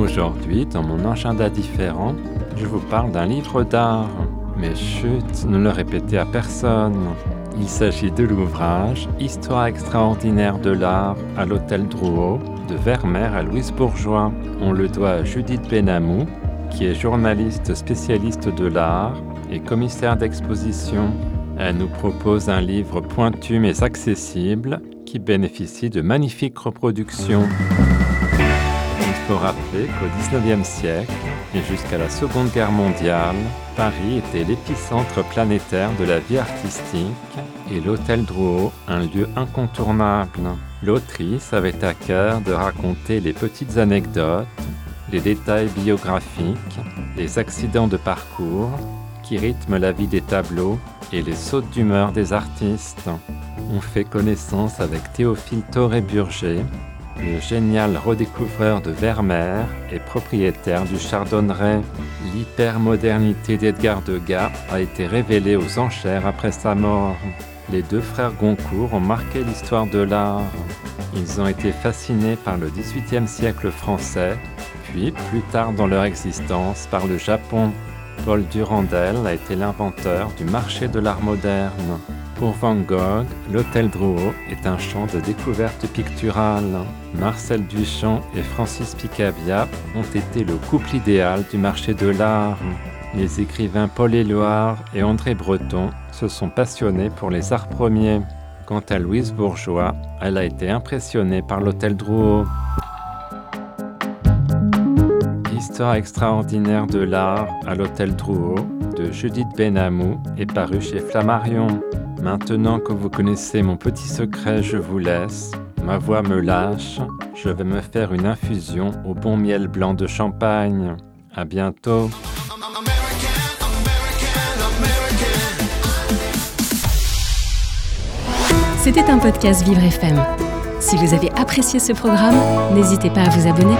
Aujourd'hui, dans mon agenda différent, je vous parle d'un livre d'art. Mais chut, ne le répétez à personne. Il s'agit de l'ouvrage Histoire extraordinaire de l'art à l'hôtel Drouot de Vermeer à Louise Bourgeois. On le doit à Judith Benamou, qui est journaliste spécialiste de l'art et commissaire d'exposition. Elle nous propose un livre pointu mais accessible qui bénéficie de magnifiques reproductions. Faut rappeler qu'au XIXe siècle et jusqu'à la Seconde Guerre mondiale, Paris était l'épicentre planétaire de la vie artistique et l'Hôtel Drouot un lieu incontournable. L'autrice avait à cœur de raconter les petites anecdotes, les détails biographiques, les accidents de parcours qui rythment la vie des tableaux et les sautes d'humeur des artistes. On fait connaissance avec Théophile Toré-Burger, le génial redécouvreur de Vermeer et propriétaire du Chardonneret. L'hypermodernité d'Edgar Degas a été révélée aux enchères après sa mort. Les deux frères Goncourt ont marqué l'histoire de l'art. Ils ont été fascinés par le XVIIIe siècle français, puis plus tard dans leur existence par le Japon. Paul Durandel a été l'inventeur du marché de l'art moderne. Pour Van Gogh, l'Hôtel Drouot est un champ de découverte picturale. Marcel Duchamp et Francis Picabia ont été le couple idéal du marché de l'art. Les écrivains Paul Éluard et André Breton se sont passionnés pour les arts premiers. Quant à Louise Bourgeois, elle a été impressionnée par l'Hôtel Drouot. Histoire extraordinaire de l'art à l'Hôtel Drouot de Judith Benamou est paru chez Flammarion. Maintenant que vous connaissez mon petit secret, je vous laisse. Ma voix me lâche. Je vais me faire une infusion au bon miel blanc de champagne. À bientôt. C'était un podcast Vivre FM. Si vous avez apprécié ce programme, n'hésitez pas à vous abonner.